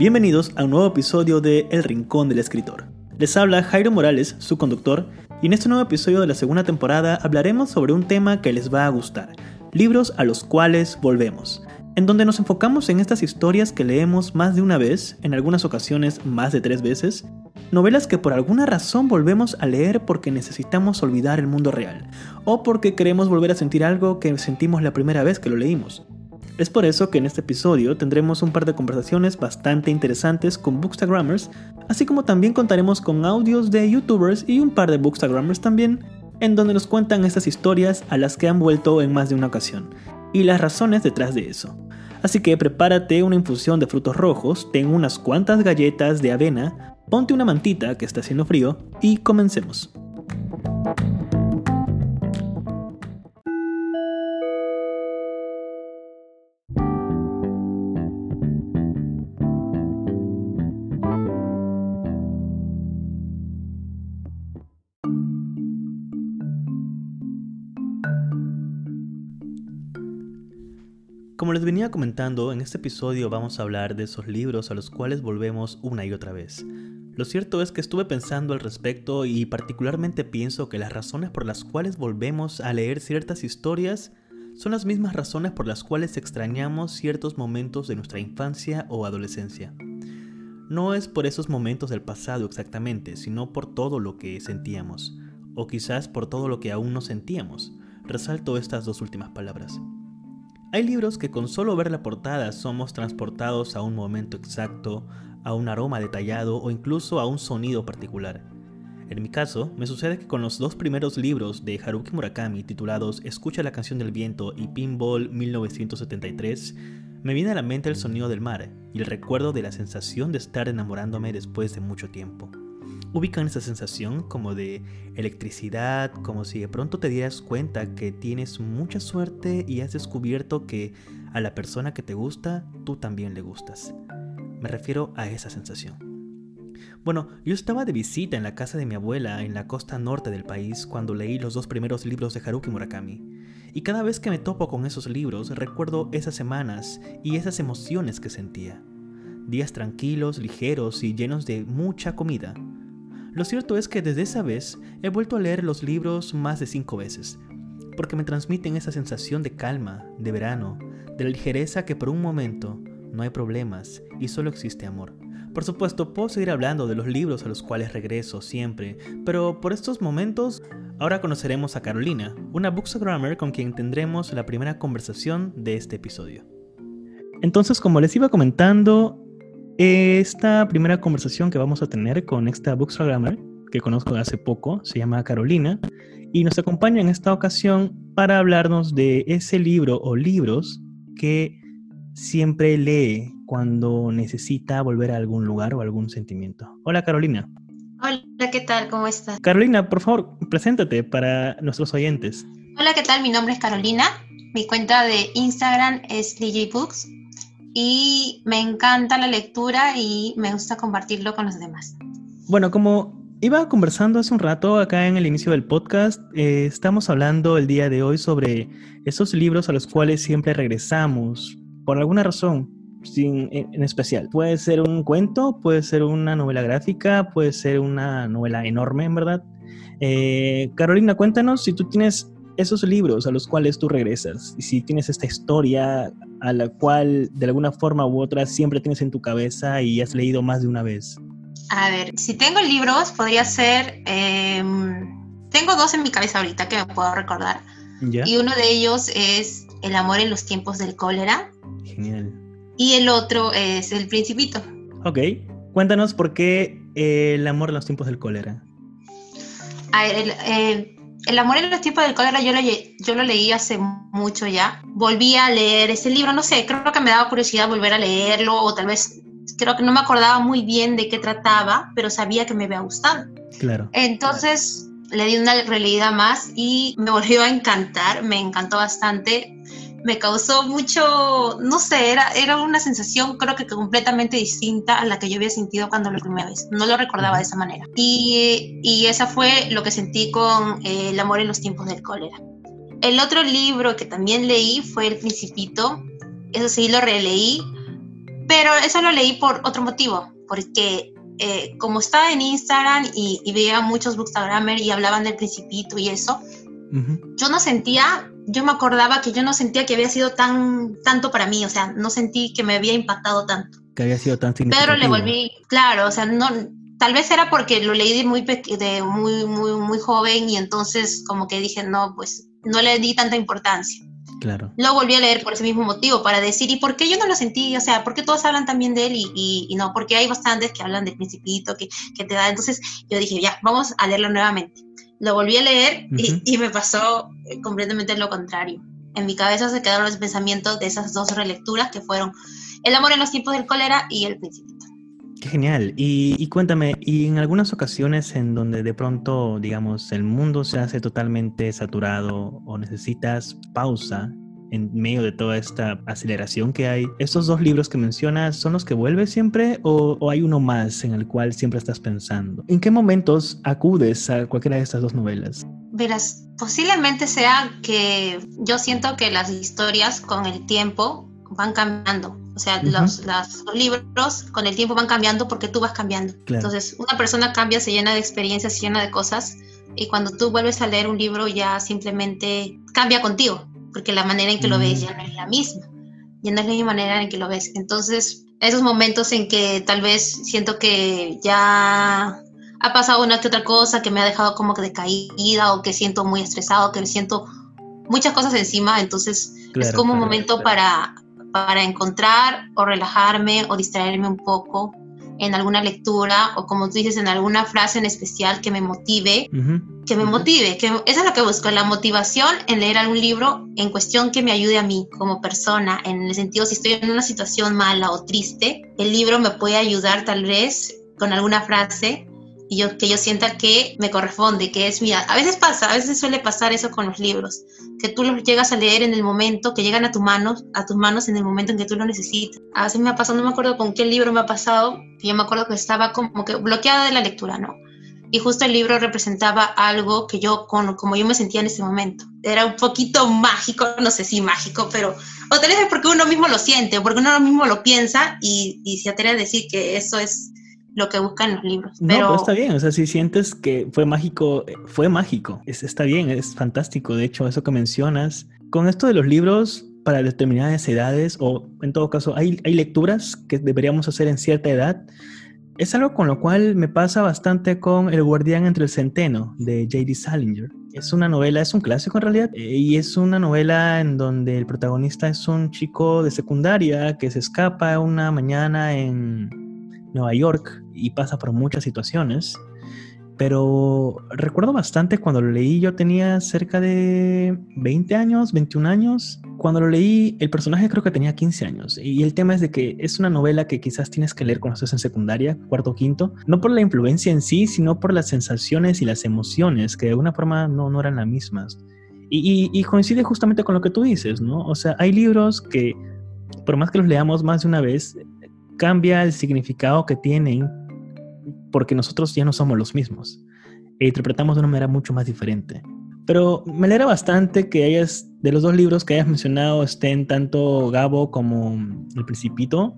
Bienvenidos a un nuevo episodio de El Rincón del Escritor. Les habla Jairo Morales, su conductor, y en este nuevo episodio de la segunda temporada hablaremos sobre un tema que les va a gustar, libros a los cuales volvemos, en donde nos enfocamos en estas historias que leemos más de una vez, en algunas ocasiones más de tres veces, novelas que por alguna razón volvemos a leer porque necesitamos olvidar el mundo real, o porque queremos volver a sentir algo que sentimos la primera vez que lo leímos. Es por eso que en este episodio tendremos un par de conversaciones bastante interesantes con Bookstagrammers, así como también contaremos con audios de youtubers y un par de Bookstagrammers también, en donde nos cuentan estas historias a las que han vuelto en más de una ocasión, y las razones detrás de eso. Así que prepárate una infusión de frutos rojos, ten unas cuantas galletas de avena, ponte una mantita que está haciendo frío y comencemos. Como les venía comentando, en este episodio vamos a hablar de esos libros a los cuales volvemos una y otra vez. Lo cierto es que estuve pensando al respecto y particularmente pienso que las razones por las cuales volvemos a leer ciertas historias son las mismas razones por las cuales extrañamos ciertos momentos de nuestra infancia o adolescencia. No es por esos momentos del pasado exactamente, sino por todo lo que sentíamos, o quizás por todo lo que aún no sentíamos. Resalto estas dos últimas palabras. Hay libros que con solo ver la portada somos transportados a un momento exacto, a un aroma detallado o incluso a un sonido particular. En mi caso, me sucede que con los dos primeros libros de Haruki Murakami titulados Escucha la canción del viento y Pinball 1973, me viene a la mente el sonido del mar y el recuerdo de la sensación de estar enamorándome después de mucho tiempo ubican esa sensación como de electricidad, como si de pronto te dieras cuenta que tienes mucha suerte y has descubierto que a la persona que te gusta, tú también le gustas. Me refiero a esa sensación. Bueno, yo estaba de visita en la casa de mi abuela en la costa norte del país cuando leí los dos primeros libros de Haruki Murakami. Y cada vez que me topo con esos libros recuerdo esas semanas y esas emociones que sentía. Días tranquilos, ligeros y llenos de mucha comida, lo cierto es que desde esa vez he vuelto a leer los libros más de cinco veces, porque me transmiten esa sensación de calma, de verano, de la ligereza que por un momento no hay problemas y solo existe amor. Por supuesto, puedo seguir hablando de los libros a los cuales regreso siempre, pero por estos momentos ahora conoceremos a Carolina, una bookstagrammer con quien tendremos la primera conversación de este episodio. Entonces, como les iba comentando, esta primera conversación que vamos a tener con esta bookstagrammer, que conozco de hace poco, se llama Carolina, y nos acompaña en esta ocasión para hablarnos de ese libro o libros que siempre lee cuando necesita volver a algún lugar o algún sentimiento. Hola Carolina. Hola, ¿qué tal? ¿Cómo estás? Carolina, por favor, preséntate para nuestros oyentes. Hola, ¿qué tal? Mi nombre es Carolina. Mi cuenta de Instagram es DJ Books y me encanta la lectura y me gusta compartirlo con los demás. Bueno, como iba conversando hace un rato acá en el inicio del podcast, eh, estamos hablando el día de hoy sobre esos libros a los cuales siempre regresamos, por alguna razón. Sin, en especial. Puede ser un cuento, puede ser una novela gráfica, puede ser una novela enorme, en verdad. Eh, Carolina, cuéntanos si tú tienes esos libros a los cuales tú regresas y si tienes esta historia a la cual de alguna forma u otra siempre tienes en tu cabeza y has leído más de una vez. A ver, si tengo libros, podría ser... Em, tengo dos en mi cabeza ahorita que me puedo recordar. Y uno de ellos es El amor en los tiempos del cólera. Genial. Y el otro es El principito. Ok. Cuéntanos por qué El amor en los tiempos del cólera. A ver, el, eh, el amor en los tiempos del cólera yo lo, yo lo leí hace mucho ya. Volví a leer ese libro, no sé, creo que me daba curiosidad volver a leerlo o tal vez creo que no me acordaba muy bien de qué trataba, pero sabía que me había gustado. Claro. Entonces le di una releída más y me volvió a encantar, me encantó bastante me causó mucho, no sé, era, era una sensación creo que completamente distinta a la que yo había sentido cuando la primera vez. No lo recordaba de esa manera. Y, y esa fue lo que sentí con eh, El amor en los tiempos del cólera. El otro libro que también leí fue El Principito. Eso sí, lo releí, Pero eso lo leí por otro motivo, porque eh, como estaba en Instagram y, veía muchos bookstagramers y hablaban del principito y eso, yo no sentía, yo me acordaba que yo no sentía que había sido tan tanto para mí, o sea, no sentí que me había impactado tanto. Que había sido tan significativo. Pero le volví, claro, o sea, no, tal vez era porque lo leí de muy, de muy, muy, muy joven y entonces como que dije, no, pues no le di tanta importancia. Claro. Lo volví a leer por ese mismo motivo, para decir, ¿y por qué yo no lo sentí? O sea, ¿por qué todos hablan también de él y, y, no? Porque hay bastantes que hablan del principito, que, que, te da. Entonces yo dije, ya, vamos a leerlo nuevamente. Lo volví a leer y, y, me pasó eh, completamente lo contrario. En mi cabeza se quedaron los pensamientos de esas dos relecturas que fueron El amor en los tiempos del cólera y El principito. Qué genial. Y, cuéntame, ¿y en algunas ocasiones en donde de pronto, digamos, el mundo se hace totalmente saturado o necesitas pausa en medio de toda esta aceleración que hay, ¿estos dos libros que mencionas son los que vuelves siempre o, o, hay uno más en el cual siempre estás pensando? ¿En qué momentos acudes a cualquiera de estas dos novelas? Verás, posiblemente sea que yo siento que las historias con el tiempo van cambiando. O sea, los, libros con el tiempo van cambiando porque tú vas cambiando. Entonces, una persona cambia, se llena de experiencias, se llena de cosas, y cuando tú vuelves a leer un libro ya simplemente cambia contigo, porque la manera en que lo ves ya no es la misma, ya no es la misma manera en que lo ves. Entonces, esos momentos en que tal vez siento que ya ha pasado una que otra cosa que me ha dejado como que decaída o que siento muy estresado, que me siento muchas cosas encima, entonces es como un momento para para encontrar o relajarme o distraerme un poco en alguna lectura o como tú dices, en alguna frase en especial que me motive, que me motive, que eso es lo que busco, la motivación en leer algún libro en cuestión que me ayude a mí como persona, en el sentido si estoy en una situación mala o triste, el libro me puede ayudar tal vez con alguna frase y yo, que yo sienta que me corresponde, que es mía. A veces pasa, a veces suele pasar eso con los libros, que tú los llegas a leer en el momento, que llegan a, tu manos, a tus manos en el momento en que tú lo necesitas. A veces me ha pasado, no me acuerdo con qué libro me ha pasado, yo me acuerdo que estaba como que bloqueada de la lectura, ¿no? Y justo el libro representaba algo que yo, con, como yo me sentía en ese momento. Era un poquito mágico, no sé si mágico, pero o tal vez es porque uno mismo lo siente, o porque uno mismo lo piensa y, y se atreve a decir que eso es lo que buscan los libros. No, pero... está bien, o sea, si sientes que fue mágico, fue mágico, es, está bien, es fantástico, de hecho, eso que mencionas. Con esto de los libros para determinadas edades, o en todo caso, hay, hay lecturas que deberíamos hacer en cierta edad, es algo con lo cual me pasa bastante con El guardián entre el centeno de J.D. Salinger. Es una novela, es un clásico en realidad, eh, y es una novela en donde el protagonista es un chico de secundaria que se escapa una mañana en, Nueva York y pasa por muchas situaciones. Pero recuerdo bastante cuando lo leí, yo tenía cerca de 20 años, 21 años. Cuando lo leí, el personaje creo que tenía 15 años. Y el tema es de que es una novela que quizás tienes que leer cuando estás en secundaria, cuarto o quinto. No por la influencia en sí, sino por las sensaciones y las emociones, que de alguna forma no, no eran las mismas. Y, y coincide justamente con lo que tú dices, ¿no? O sea, hay libros que, por más que los leamos más de una vez, cambia el significado que tienen porque nosotros ya no somos los mismos e interpretamos de una manera mucho más diferente. Pero me alegra bastante que hayas, de los dos libros que hayas mencionado, estén tanto Gabo como El Principito.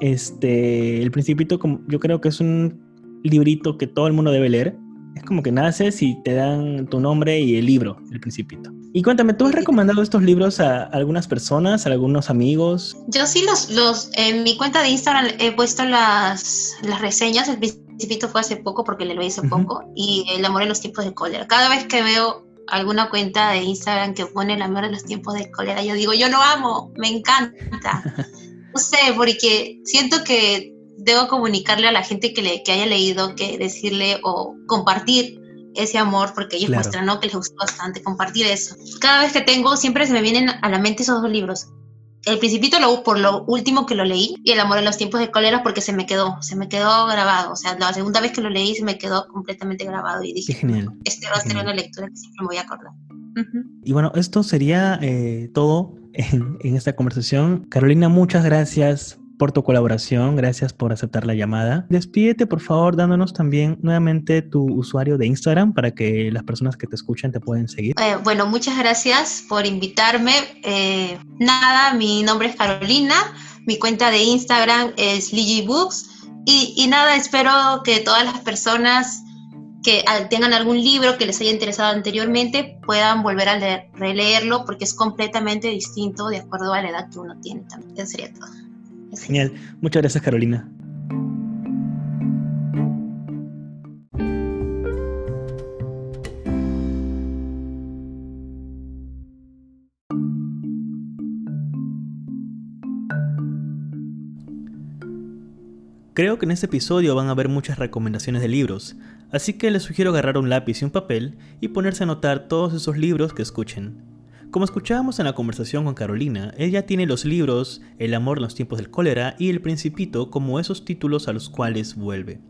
Este, El Principito, yo creo que es un librito que todo el mundo debe leer. Es como que naces y te dan tu nombre y el libro, El Principito. Y cuéntame, ¿tú has recomendado estos libros a algunas personas, a algunos amigos? Yo sí los, los en mi cuenta de Instagram he puesto las, las reseñas, el principito fue hace poco porque le lo hice poco, y el amor en los tiempos de cólera. Cada vez que veo alguna cuenta de Instagram que pone el amor en los tiempos de cólera, yo digo, yo lo amo, me encanta. no sé, porque siento que debo comunicarle a la gente que, le, que haya leído, que decirle o compartir ese amor, porque ellos muestran ¿no? que les gustó bastante compartir eso. Cada vez que tengo, siempre se me vienen a la mente esos dos libros. El Principito lo, por lo último que lo leí y El amor en los tiempos de cólera porque se me quedó, se me quedó grabado. O sea, la segunda vez que lo leí se me quedó completamente grabado y dije, genial. este va a ser una lectura que siempre me voy a acordar. Y bueno, esto sería eh, todo en, en esta conversación. Carolina, muchas gracias por tu colaboración, gracias por aceptar la llamada. Despídete, por favor, dándonos también nuevamente tu usuario de Instagram para que las personas que te escuchan te pueden seguir. Eh, bueno, muchas gracias por invitarme. Eh, nada, mi nombre es Carolina. Mi cuenta de Instagram es Books. Y, y nada, espero que todas las personas que tengan algún libro que les haya interesado anteriormente puedan volver a releerlo porque es completamente distinto de acuerdo a la edad que uno tiene también. Eso sería todo. Genial. Muchas gracias, Carolina. Creo que en este episodio van a haber muchas recomendaciones de libros, así que les sugiero agarrar un lápiz y un papel y ponerse a anotar todos esos libros que escuchen. Como escuchábamos en la conversación con Carolina, ella tiene los libros El amor en los tiempos del cólera y El Principito como esos títulos a los cuales vuelve.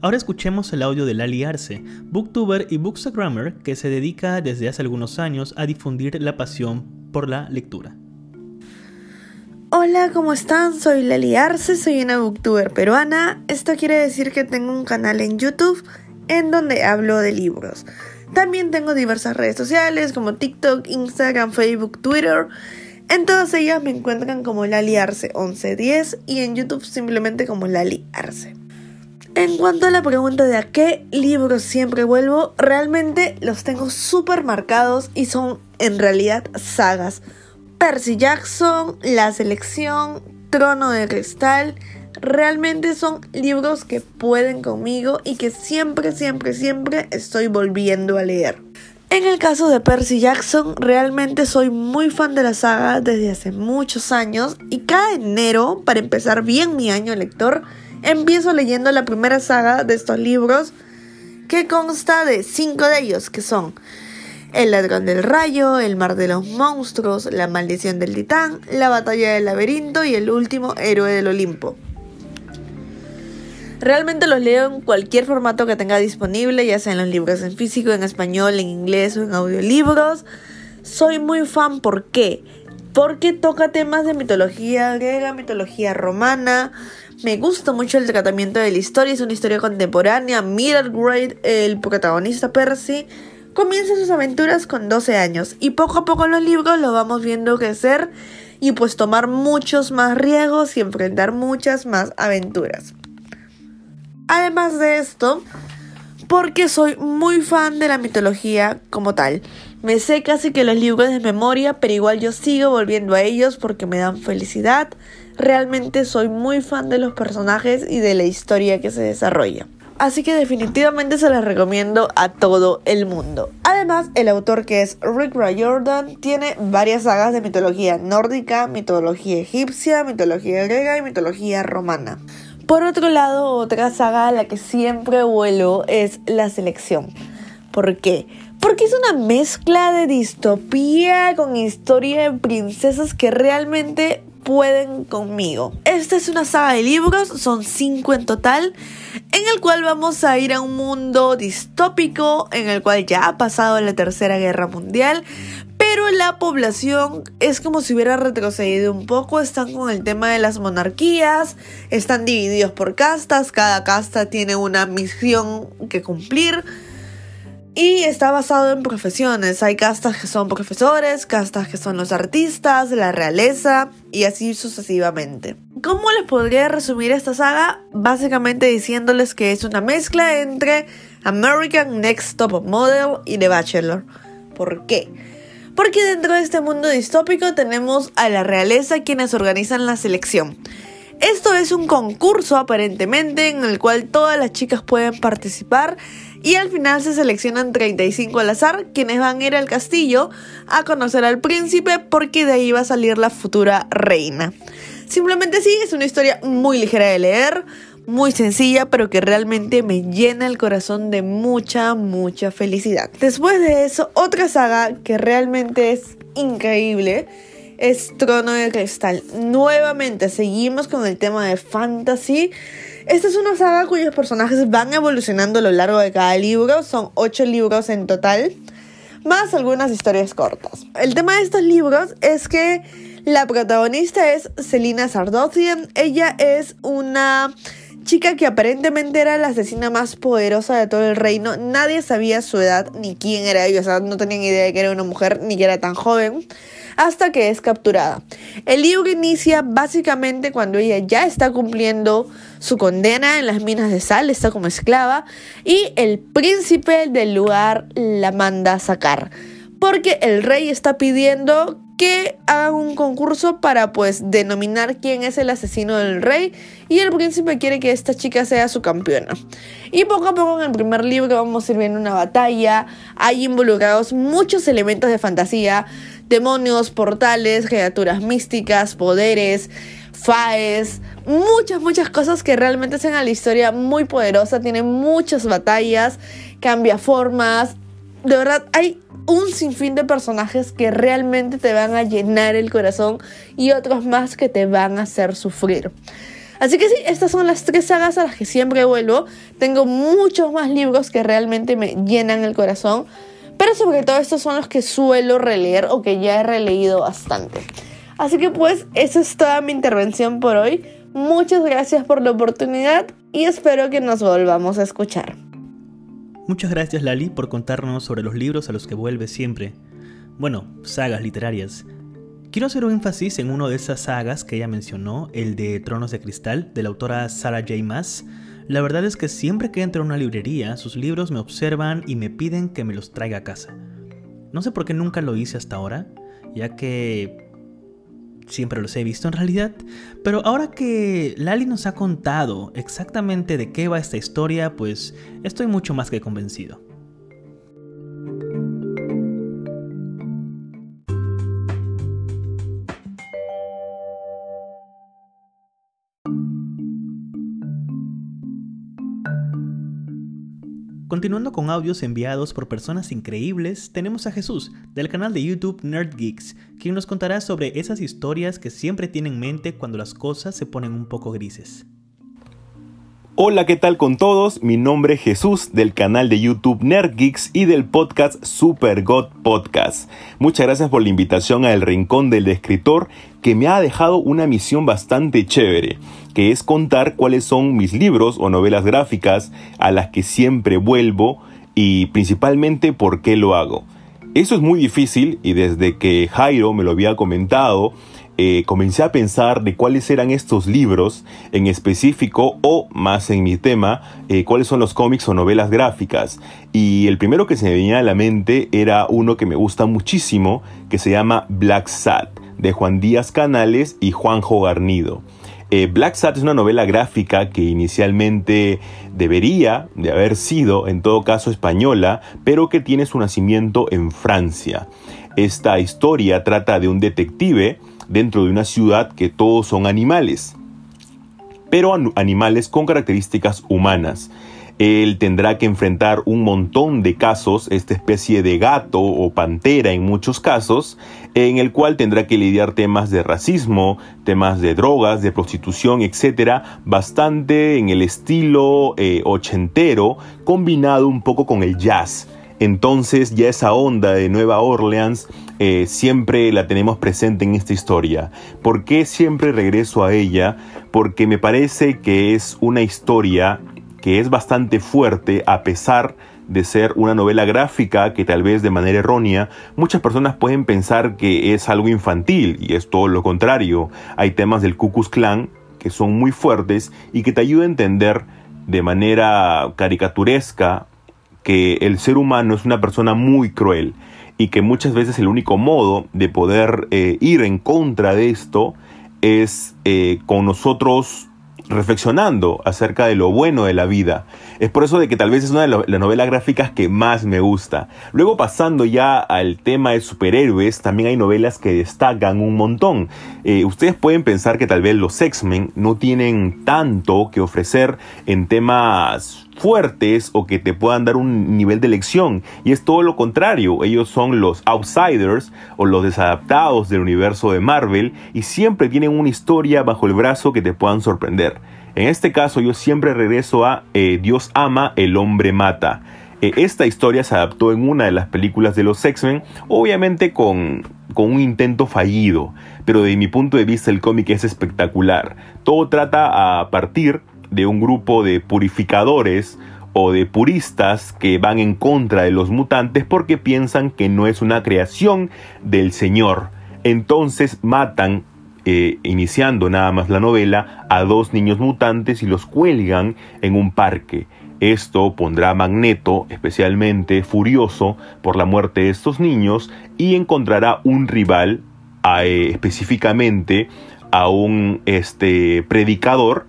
Ahora escuchemos el audio de Lali Arce, booktuber y bookstagrammer que se dedica desde hace algunos años a difundir la pasión por la lectura. Hola, ¿cómo están? Soy Lali Arce, soy una booktuber peruana. Esto quiere decir que tengo un canal en YouTube en donde hablo de libros. También tengo diversas redes sociales como TikTok, Instagram, Facebook, Twitter. En todas ellas me encuentran como Lali Arce 1110 y en YouTube simplemente como Lali Arce. En cuanto a la pregunta de a qué libros siempre vuelvo, realmente los tengo súper marcados y son en realidad sagas. Percy Jackson, La Selección, Trono de Cristal, realmente son libros que pueden conmigo y que siempre, siempre, siempre estoy volviendo a leer. En el caso de Percy Jackson, realmente soy muy fan de la saga desde hace muchos años y cada enero, para empezar bien mi año lector, empiezo leyendo la primera saga de estos libros que consta de cinco de ellos, que son el ladrón del rayo, El mar de los monstruos, La maldición del titán, La batalla del laberinto y el último héroe del Olimpo. Realmente los leo en cualquier formato que tenga disponible, ya sea en los libros en físico, en español, en inglés o en audiolibros. Soy muy fan, ¿por qué? Porque toca temas de mitología griega, mitología romana. Me gusta mucho el tratamiento de la historia, es una historia contemporánea. Middle grade, el protagonista Percy comienza sus aventuras con 12 años y poco a poco los libros lo vamos viendo crecer y pues tomar muchos más riesgos y enfrentar muchas más aventuras. Además de esto, porque soy muy fan de la mitología como tal. Me sé casi que los libros de memoria, pero igual yo sigo volviendo a ellos porque me dan felicidad. Realmente soy muy fan de los personajes y de la historia que se desarrolla. Así que definitivamente se las recomiendo a todo el mundo. Además, el autor que es Rick Riordan tiene varias sagas de mitología nórdica, mitología egipcia, mitología griega y mitología romana. Por otro lado, otra saga a la que siempre vuelo es La Selección. ¿Por qué? Porque es una mezcla de distopía con historia de princesas que realmente pueden conmigo. Esta es una saga de libros, son cinco en total, en el cual vamos a ir a un mundo distópico, en el cual ya ha pasado la Tercera Guerra Mundial, pero la población es como si hubiera retrocedido un poco, están con el tema de las monarquías, están divididos por castas, cada casta tiene una misión que cumplir y está basado en profesiones. Hay castas que son profesores, castas que son los artistas, la realeza y así sucesivamente. ¿Cómo les podría resumir esta saga? Básicamente diciéndoles que es una mezcla entre American Next Top Model y The Bachelor. ¿Por qué? Porque dentro de este mundo distópico tenemos a la realeza quienes organizan la selección. Esto es un concurso aparentemente en el cual todas las chicas pueden participar y al final se seleccionan 35 al azar quienes van a ir al castillo a conocer al príncipe porque de ahí va a salir la futura reina. Simplemente sí, es una historia muy ligera de leer, muy sencilla, pero que realmente me llena el corazón de mucha, mucha felicidad. Después de eso, otra saga que realmente es increíble es Trono de Cristal. Nuevamente, seguimos con el tema de fantasy. Esta es una saga cuyos personajes van evolucionando a lo largo de cada libro, son ocho libros en total, más algunas historias cortas. El tema de estos libros es que la protagonista es Selina Sardothian, ella es una chica que aparentemente era la asesina más poderosa de todo el reino, nadie sabía su edad ni quién era ella, o sea, no tenían idea de que era una mujer ni que era tan joven. hasta que es capturada. El libro inicia básicamente cuando ella ya está cumpliendo su condena en las minas de sal, está como esclava, y el príncipe del lugar la manda a sacar. Porque el rey está pidiendo que hagan un concurso para pues denominar quién es el asesino del rey y el príncipe quiere que esta chica sea su campeona. Y poco a poco en el primer libro vamos a ir viendo una batalla, hay involucrados muchos elementos de fantasía, demonios, portales, criaturas místicas, poderes, faes, muchas, muchas cosas que realmente hacen a la historia muy poderosa, tiene muchas batallas, cambia formas, de verdad hay un sinfín de personajes que realmente te van a llenar el corazón y otros más que te van a hacer sufrir. Así que sí, estas son las tres sagas a las que siempre vuelvo. Tengo muchos más libros que realmente me llenan el corazón. Pero sobre todo estos son los que suelo releer o que ya he releído bastante. Así que pues, esa es toda mi intervención por hoy. Muchas gracias por la oportunidad y espero que nos volvamos a escuchar. Muchas gracias Lali por contarnos sobre los libros a los que vuelves siempre. Bueno, sagas literarias. Quiero hacer un énfasis en uno de esas sagas que ella mencionó, el de Tronos de Cristal, de la autora Sarah J. Maas. La verdad es que siempre que entro a una librería, sus libros me observan y me piden que me los traiga a casa. No sé por qué nunca lo hice hasta ahora, ya que siempre los he visto en realidad, pero ahora que Lali nos ha contado exactamente de qué va esta historia, pues estoy mucho más que convencido. Continuando con audios enviados por personas increíbles, tenemos a Jesús, del canal de YouTube Nerd Geeks, quien nos contará sobre esas historias que siempre tiene en mente cuando las cosas se ponen un poco grises. Hola, ¿qué tal con todos? Mi nombre es Jesús del canal de YouTube Nerd Geeks y del podcast Super God Podcast. Muchas gracias por la invitación a El Rincón del Escritor que me ha dejado una misión bastante chévere, que es contar cuáles son mis libros o novelas gráficas a las que siempre vuelvo y principalmente por qué lo hago. Eso es muy difícil y desde que Jairo me lo había comentado, eh, comencé a pensar de cuáles eran estos libros en específico o más en mi tema, eh, cuáles son los cómics o novelas gráficas. Y el primero que se me venía a la mente era uno que me gusta muchísimo, que se llama Black Sat, de Juan Díaz Canales y Juanjo Garnido. Eh, Black Sat es una novela gráfica que inicialmente debería de haber sido, en todo caso, española, pero que tiene su nacimiento en Francia. Esta historia trata de un detective dentro de una ciudad que todos son animales, pero animales con características humanas. Él tendrá que enfrentar un montón de casos, esta especie de gato o pantera en muchos casos, en el cual tendrá que lidiar temas de racismo, temas de drogas, de prostitución, etcétera, bastante en el estilo eh, ochentero, combinado un poco con el jazz. Entonces ya esa onda de Nueva Orleans eh, siempre la tenemos presente en esta historia. ¿Por qué siempre regreso a ella? Porque me parece que es una historia que es bastante fuerte a pesar de ser una novela gráfica que tal vez de manera errónea muchas personas pueden pensar que es algo infantil y es todo lo contrario. Hay temas del Ku Klan que son muy fuertes y que te ayudan a entender de manera caricaturesca que el ser humano es una persona muy cruel y que muchas veces el único modo de poder eh, ir en contra de esto es eh, con nosotros reflexionando acerca de lo bueno de la vida. Es por eso de que tal vez es una de las novelas gráficas que más me gusta. Luego pasando ya al tema de superhéroes, también hay novelas que destacan un montón. Eh, ustedes pueden pensar que tal vez los X-Men no tienen tanto que ofrecer en temas fuertes o que te puedan dar un nivel de lección. Y es todo lo contrario. Ellos son los outsiders o los desadaptados del universo de Marvel y siempre tienen una historia bajo el brazo que te puedan sorprender. En este caso yo siempre regreso a eh, Dios ama, el hombre mata. Eh, esta historia se adaptó en una de las películas de los X-Men, obviamente con, con un intento fallido, pero de mi punto de vista el cómic es espectacular. Todo trata a partir de un grupo de purificadores o de puristas que van en contra de los mutantes porque piensan que no es una creación del Señor. Entonces matan, eh, iniciando nada más la novela, a dos niños mutantes y los cuelgan en un parque. Esto pondrá a Magneto especialmente furioso por la muerte de estos niños y encontrará un rival, eh, específicamente a un este, predicador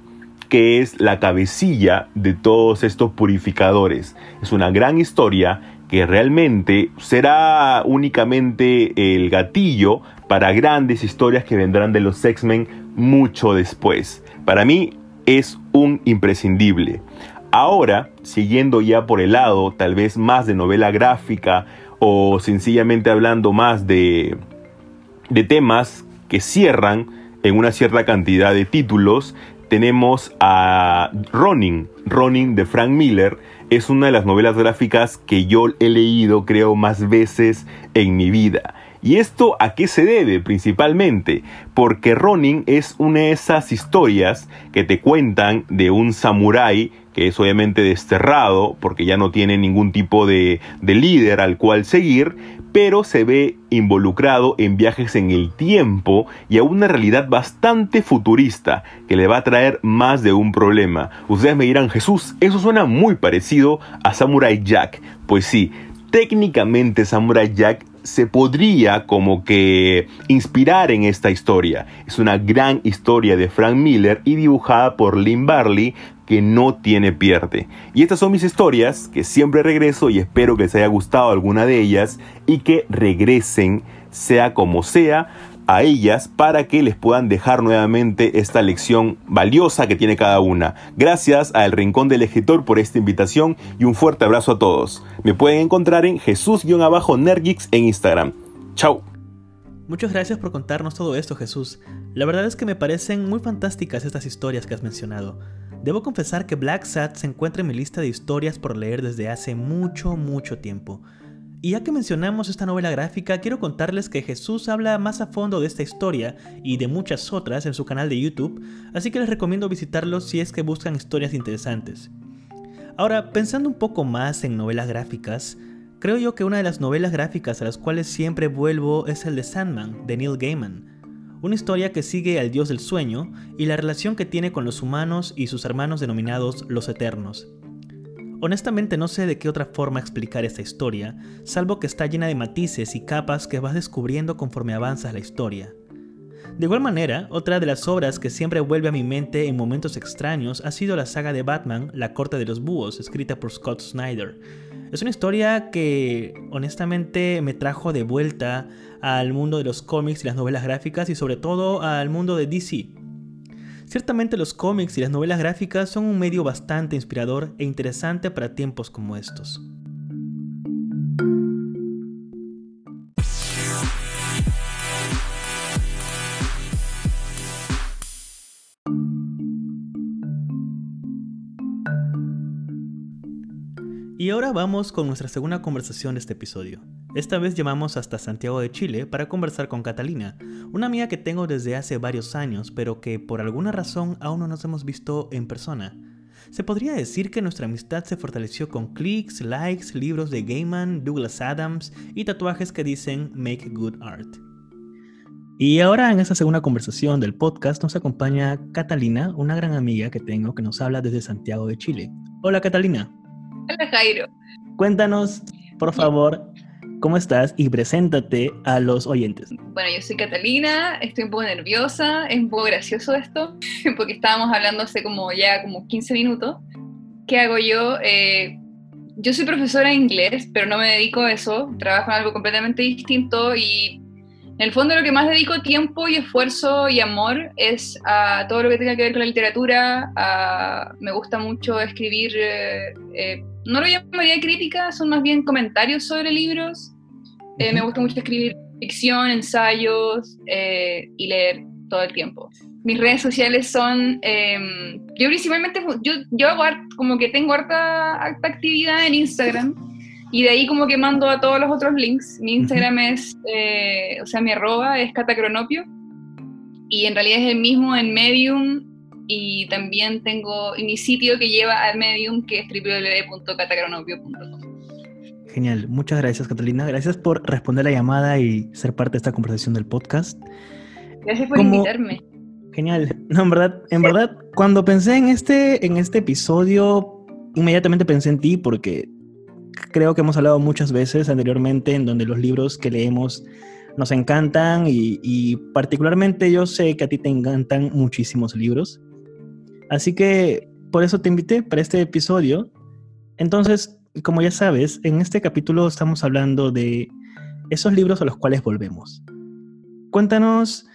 que es la cabecilla de todos estos purificadores. Es una gran historia que realmente será únicamente el gatillo para grandes historias que vendrán de los X-Men mucho después. Para mí es un imprescindible. Ahora, siguiendo ya por el lado tal vez más de novela gráfica o sencillamente hablando más de, de temas que cierran en una cierta cantidad de títulos, tenemos a Ronin, Ronin de Frank Miller. Es una de las novelas gráficas que yo he leído creo más veces en mi vida. ¿Y esto a qué se debe principalmente? Porque Ronin es una de esas historias que te cuentan de un samurái que es obviamente desterrado porque ya no tiene ningún tipo de, de líder al cual seguir, pero se ve involucrado en viajes en el tiempo y a una realidad bastante futurista que le va a traer más de un problema. Ustedes me dirán, Jesús, eso suena muy parecido a Samurai Jack. Pues sí, técnicamente Samurai Jack se podría como que inspirar en esta historia. Es una gran historia de Frank Miller y dibujada por Lynn Barley que no tiene pierde. Y estas son mis historias que siempre regreso y espero que les haya gustado alguna de ellas y que regresen, sea como sea, a ellas para que les puedan dejar nuevamente esta lección valiosa que tiene cada una. Gracias a El Rincón del Escritor por esta invitación y un fuerte abrazo a todos. Me pueden encontrar en Jesús-Nergix en Instagram. Chao. Muchas gracias por contarnos todo esto, Jesús. La verdad es que me parecen muy fantásticas estas historias que has mencionado. Debo confesar que Black Sat se encuentra en mi lista de historias por leer desde hace mucho, mucho tiempo. Y ya que mencionamos esta novela gráfica, quiero contarles que Jesús habla más a fondo de esta historia y de muchas otras en su canal de YouTube, así que les recomiendo visitarlo si es que buscan historias interesantes. Ahora, pensando un poco más en novelas gráficas, creo yo que una de las novelas gráficas a las cuales siempre vuelvo es el de Sandman, de Neil Gaiman una historia que sigue al dios del sueño y la relación que tiene con los humanos y sus hermanos denominados los Eternos. Honestamente no sé de qué otra forma explicar esta historia, salvo que está llena de matices y capas que vas descubriendo conforme avanzas la historia. De igual manera, otra de las obras que siempre vuelve a mi mente en momentos extraños ha sido la saga de Batman, La Corte de los Búhos, escrita por Scott Snyder. Es una historia que honestamente me trajo de vuelta al mundo de los cómics y las novelas gráficas y sobre todo al mundo de DC. Ciertamente los cómics y las novelas gráficas son un medio bastante inspirador e interesante para tiempos como estos. Ahora vamos con nuestra segunda conversación de este episodio. Esta vez llamamos hasta Santiago de Chile para conversar con Catalina, una amiga que tengo desde hace varios años, pero que por alguna razón aún no nos hemos visto en persona. Se podría decir que nuestra amistad se fortaleció con clics, likes, libros de Gaiman, Douglas Adams y tatuajes que dicen Make Good Art. Y ahora en esta segunda conversación del podcast nos acompaña Catalina, una gran amiga que tengo que nos habla desde Santiago de Chile. Hola Catalina. Hola Jairo. Cuéntanos, por favor, ¿cómo estás? Y preséntate a los oyentes. Bueno, yo soy Catalina, estoy un poco nerviosa, es un poco gracioso esto, porque estábamos hablando hace como ya como 15 minutos. ¿Qué hago yo? Eh, yo soy profesora de inglés, pero no me dedico a eso, trabajo en algo completamente distinto y en el fondo lo que más dedico tiempo y esfuerzo y amor es a todo lo que tenga que ver con la literatura. me gusta mucho escribir, eh, eh, no lo llamaría crítica, son más bien comentarios sobre libros. Eh, me gusta mucho escribir ficción, ensayos y leer todo el tiempo. Mis redes sociales son, em, yo principalmente, yo, yo hago como que tengo harta, harta actividad en Instagram y de ahí como que mando a todos los otros links. Mi Instagram es, eh, o sea, mi arroba es catacronopio. Y en realidad es el mismo en Medium. Y también tengo mi sitio que lleva al Medium, que es www.catacronopio.com. Genial. Muchas gracias, Catalina. Gracias por responder la llamada y ser parte de esta conversación del podcast. Gracias por invitarme. Genial. No, en verdad, en verdad, cuando pensé en este, en este episodio, inmediatamente pensé en ti porque creo que hemos hablado muchas veces anteriormente en donde los libros que leemos nos encantan y, particularmente yo sé que a ti te encantan muchísimos libros. Así que por eso te invité para este episodio. Entonces, como ya sabes, en este capítulo estamos hablando de esos libros a los cuales volvemos. Cuéntanos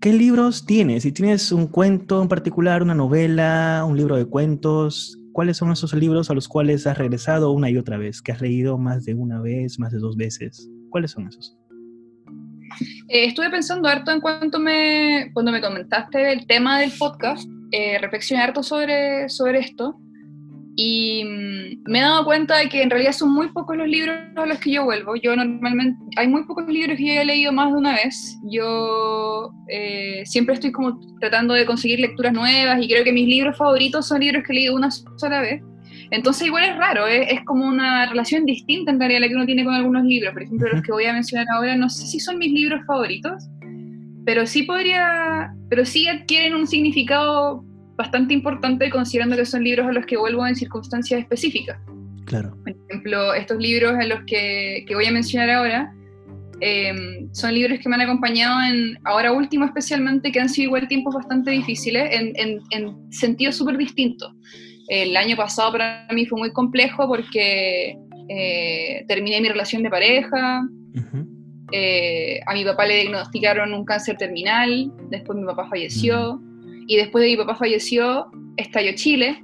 qué libros tienes, si tienes un cuento en particular, una novela, un libro de cuentos, ¿cuáles son esos libros a los cuales has regresado una y otra vez, que has leído más de una vez, más de dos veces? ¿Cuáles son esos? Eh, estuve pensando harto en cuanto me, cuando me comentaste el tema del podcast, eh, reflexioné harto sobre, sobre esto y mm, me he dado cuenta de que en realidad son muy pocos los libros a los que yo vuelvo. Yo normalmente, hay muy pocos libros que yo he leído más de una vez. Yo eh, siempre estoy como tratando de conseguir lecturas nuevas y creo que mis libros favoritos son libros que he leído una sola vez. Entonces igual es raro, es, es como una relación distinta en realidad la que uno tiene con algunos libros. Por ejemplo, los que voy a mencionar ahora, no sé si son mis libros favoritos, pero sí podría, pero sí adquieren un significado bastante importante considerando que son libros a los que vuelvo en circunstancias específicas. Claro. Por ejemplo, estos libros a los que, que voy a mencionar ahora em, son libros que me han acompañado en, ahora último especialmente, que han sido igual tiempos bastante difíciles, en, en, en sentidos súper distintos. El año pasado para mí fue muy complejo porque eh, terminé mi relación de pareja, eh, a mi papá le diagnosticaron un cáncer terminal, después mi papá falleció. Y después de que mi papá falleció, estalló Chile.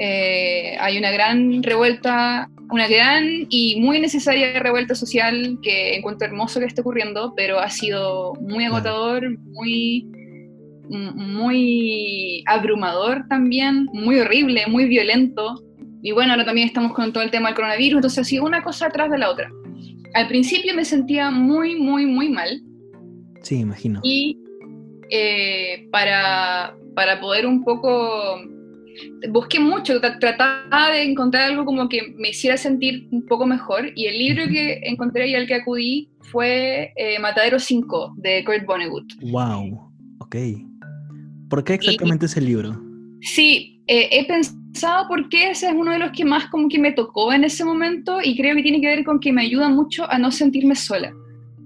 Eh, hay una gran revuelta, una gran y muy necesaria revuelta social que encuentro hermoso que esté ocurriendo, pero ha sido muy agotador, muy, muy abrumador también, muy horrible, muy violento. Y bueno, ahora también estamos con todo el tema del coronavirus, entonces ha sido una cosa atrás de la otra. Al principio me sentía muy, muy, muy mal. Sí, imagino. Y eh, para, para poder un poco busqué mucho, trataba de encontrar algo como que me hiciera sentir un poco mejor y el libro que encontré y al que acudí fue eh, Matadero 5 de Kurt Vonnegut. Wow, ok. ¿Por qué exactamente ese libro? Sí, eh, he pensado porque ese es uno de los que más como que me tocó en ese momento y creo que tiene que ver con que me ayuda mucho a no sentirme sola.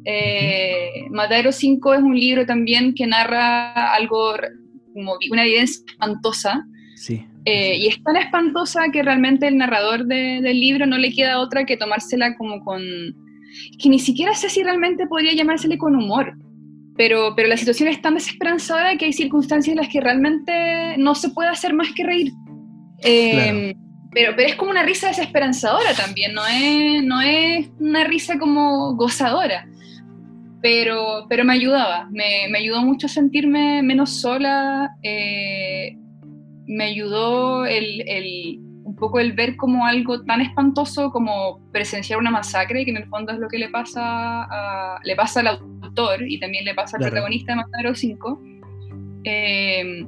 Eh, Matadero 5 es un libro también que narra algo como una evidencia espantosa. Sí. Eh, y es tan espantosa que realmente el narrador del libro no le queda otra que tomársela como con... que ni siquiera sé si realmente podría llamársele con humor. Pero, pero la situación es tan desesperanzada que hay circunstancias en las que realmente no se puede hacer más que reír. Eh, pero, pero es como una risa desesperanzadora también, no es, no es una risa como gozadora pero, pero me ayudaba, me, me ayudó mucho a sentirme menos sola, eh, me ayudó el, el, un poco el ver como algo tan espantoso como presenciar una masacre, que en el fondo es lo que le pasa, a, le pasa al autor y también le pasa al protagonista de Matadero 5, eh,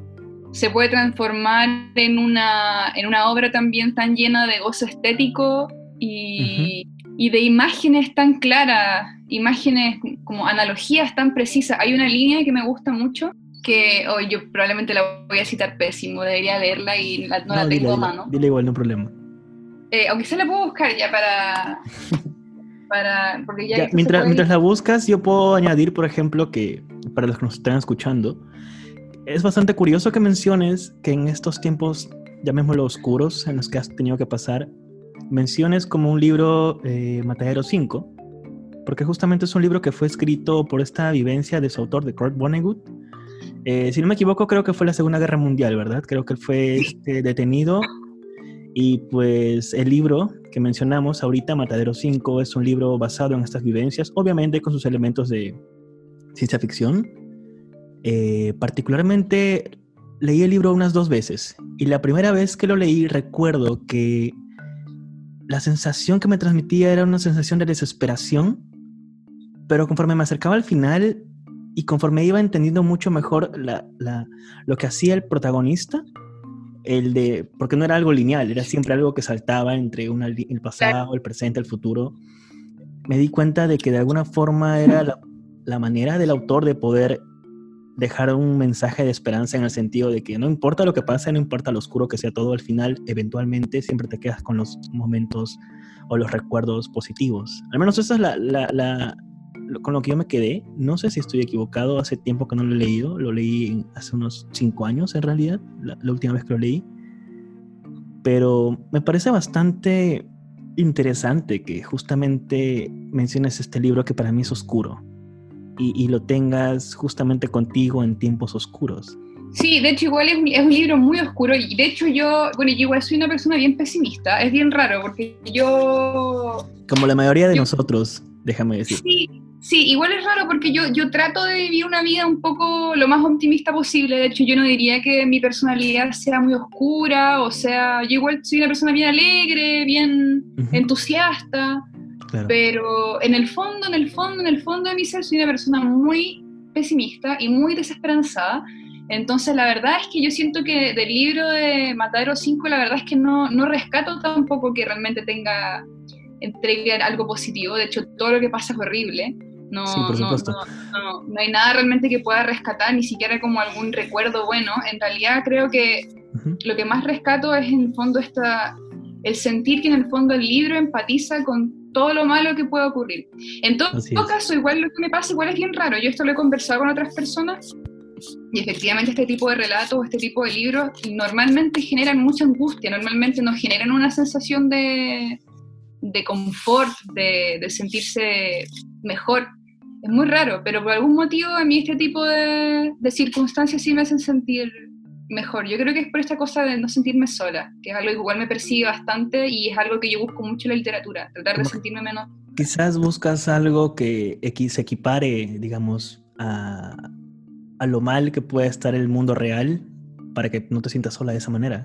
se puede transformar en una, en una obra también tan llena de gozo estético y, y de imágenes tan claras imágenes, como analogías tan precisas. Hay una línea que me gusta mucho, que hoy yo probablemente la voy a citar pésimo, debería leerla y no, la tengo a mano. Dile igual, no problema. Eh, aunque se la puedo buscar ya para... para porque ya mientras, mientras la buscas, yo puedo añadir, por ejemplo, que para los que nos están escuchando, es bastante curioso que menciones que en estos tiempos, llamémoslo oscuros, en los que has tenido que pasar, menciones como un libro eh, Matadero 5, porque justamente es un libro que fue escrito por esta vivencia de su autor, de Kurt Vonnegut. Eh, si no me equivoco, creo que fue la Segunda Guerra Mundial, ¿verdad? Creo que él fue este, detenido y pues el libro que mencionamos ahorita, Matadero 5, es un libro basado en estas vivencias, obviamente con sus elementos de ciencia ficción. Eh, particularmente leí el libro unas dos veces y la primera vez que lo leí recuerdo que la sensación que me transmitía era una sensación de desesperación pero conforme me acercaba al final y conforme iba entendiendo mucho mejor lo que hacía el protagonista, el de, porque no era algo lineal, era siempre algo que saltaba entre una, el pasado, el presente, el futuro, me di cuenta de que de alguna forma era la, la manera del autor de poder dejar un mensaje de esperanza en el sentido de que no importa lo que pase, no importa lo oscuro que sea todo, al final, eventualmente, siempre te quedas con los momentos o los recuerdos positivos. Al menos eso es la, la, la, con lo que yo me quedé. No sé si estoy equivocado, hace tiempo que no lo he leído, lo leí hace unos cinco años en realidad, la, la última vez que lo leí. Pero me parece bastante interesante que justamente menciones este libro que para mí es oscuro y, y, lo tengas justamente contigo en tiempos oscuros. Sí, de hecho igual es un, es un, libro muy oscuro y de hecho yo, bueno, yo igual soy una persona bien pesimista, es bien raro porque yo... Como la mayoría de yo, nosotros, déjame decir. Sí, sí, igual es raro porque yo, yo trato de vivir una vida un poco lo más optimista posible, de hecho yo no diría que mi personalidad sea muy oscura, o sea, yo igual soy una persona bien alegre, bien uh -huh. entusiasta, Claro. Pero en el fondo, en el fondo, en el fondo de mi ser soy una persona muy pesimista y muy desesperanzada. Entonces, la verdad es que yo siento que del libro de Matadero 5, la verdad es que no, no rescato tampoco que realmente tenga, entregue algo positivo. De hecho, todo lo que pasa es horrible. No, sí, por supuesto. No, no, no, hay nada realmente que pueda rescatar, ni siquiera como algún recuerdo bueno. En realidad, creo que uh -huh. lo que más rescato es en el fondo esta, el sentir que en el fondo el libro empatiza con todo lo malo que pueda ocurrir. En todo, todo caso, igual lo que me pasa igual es bien raro. Yo esto lo he conversado con otras personas y efectivamente este tipo de relatos, este tipo de libros normalmente generan mucha angustia, normalmente nos generan una sensación de, de confort, de, de sentirse mejor. Es muy raro, pero por algún motivo a mí este tipo de, de circunstancias sí me hacen sentir mejor. Yo creo que es por esta cosa de no sentirme sola, que es algo que igual me persigue bastante y es algo que yo busco mucho en la literatura, tratar de sentirme menos. Quizás buscas algo que se equipare, digamos, a, a lo mal que puede estar el mundo real para que no te sientas sola de esa manera.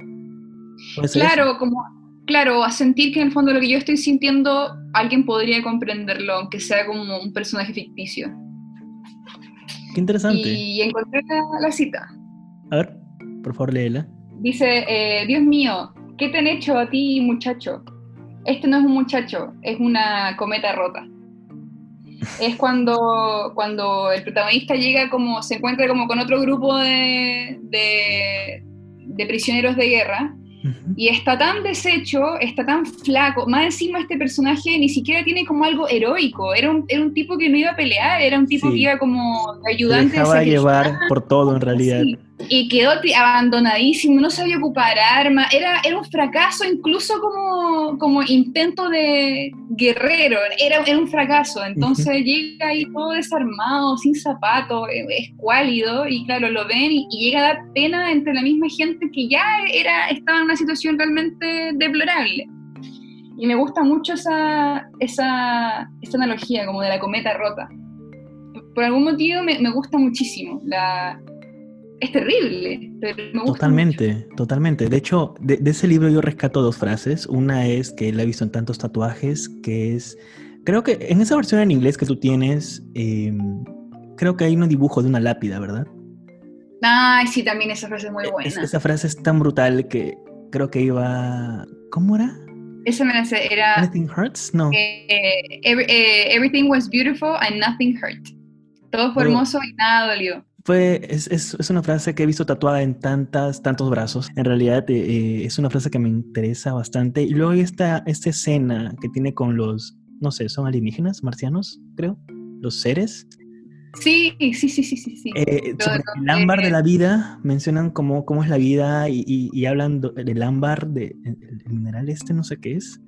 Claro, eso? como claro, a sentir que en el fondo lo que yo estoy sintiendo alguien podría comprenderlo, aunque sea como un personaje ficticio. Qué interesante. Y encontré la, la cita. A ver. Por favor, léela. Dice, eh, Dios mío, ¿qué te han hecho a ti, muchacho? Este no es un muchacho, es una cometa rota. es cuando, cuando el protagonista llega como, se encuentra como con otro grupo de, de, de prisioneros de guerra Uh -huh. Y está tan deshecho, está tan flaco. Más encima, este personaje ni siquiera tiene como algo heroico. Era un, era un tipo que no iba a pelear, era un tipo sí. que iba como ayudante. Se dejaba de llevar por todo, en realidad. Sí. Y quedó abandonadísimo, no sabía ocupar armas. Era, era un fracaso, incluso como, como intento de guerrero. Era, era un fracaso. Entonces uh -huh. llega ahí todo desarmado, sin zapatos, escuálido. Y claro, lo ven y, y, llega a dar pena entre la misma gente que ya era, estaba en una situación realmente deplorable. Y me gusta mucho esa, esa, esa analogía como de la cometa rota. Por algún motivo me, me gusta muchísimo. La, es terrible, pero me gusta Totalmente, mucho. totalmente. De hecho, de, de, ese libro yo rescato dos frases. Una es que la he visto en tantos tatuajes, que es... Creo que en esa versión en inglés que tú tienes, eh, creo que hay un dibujo de una lápida, ¿verdad? Ay, sí, también esa frase es muy buena. Es, esa frase es tan brutal que creo que iba... ¿Cómo era? Esa me la sé, era... Anything hurts? No. Eh, every, eh, everything was beautiful and nothing hurt. Todo fue hermoso y nada dolió. Fue, es, es, es, una frase que he visto tatuada en tantas, tantos brazos. En realidad eh, es una frase que me interesa bastante. Y luego esta, esta escena que tiene con los, no sé, son alienígenas, marcianos, creo, los seres. Sí, sí, sí, sí, sí. sí. Eh, sobre el ámbar de la vida, mencionan cómo, cómo es la vida y, y, y hablan del ámbar, de, el, el mineral este, no sé qué es.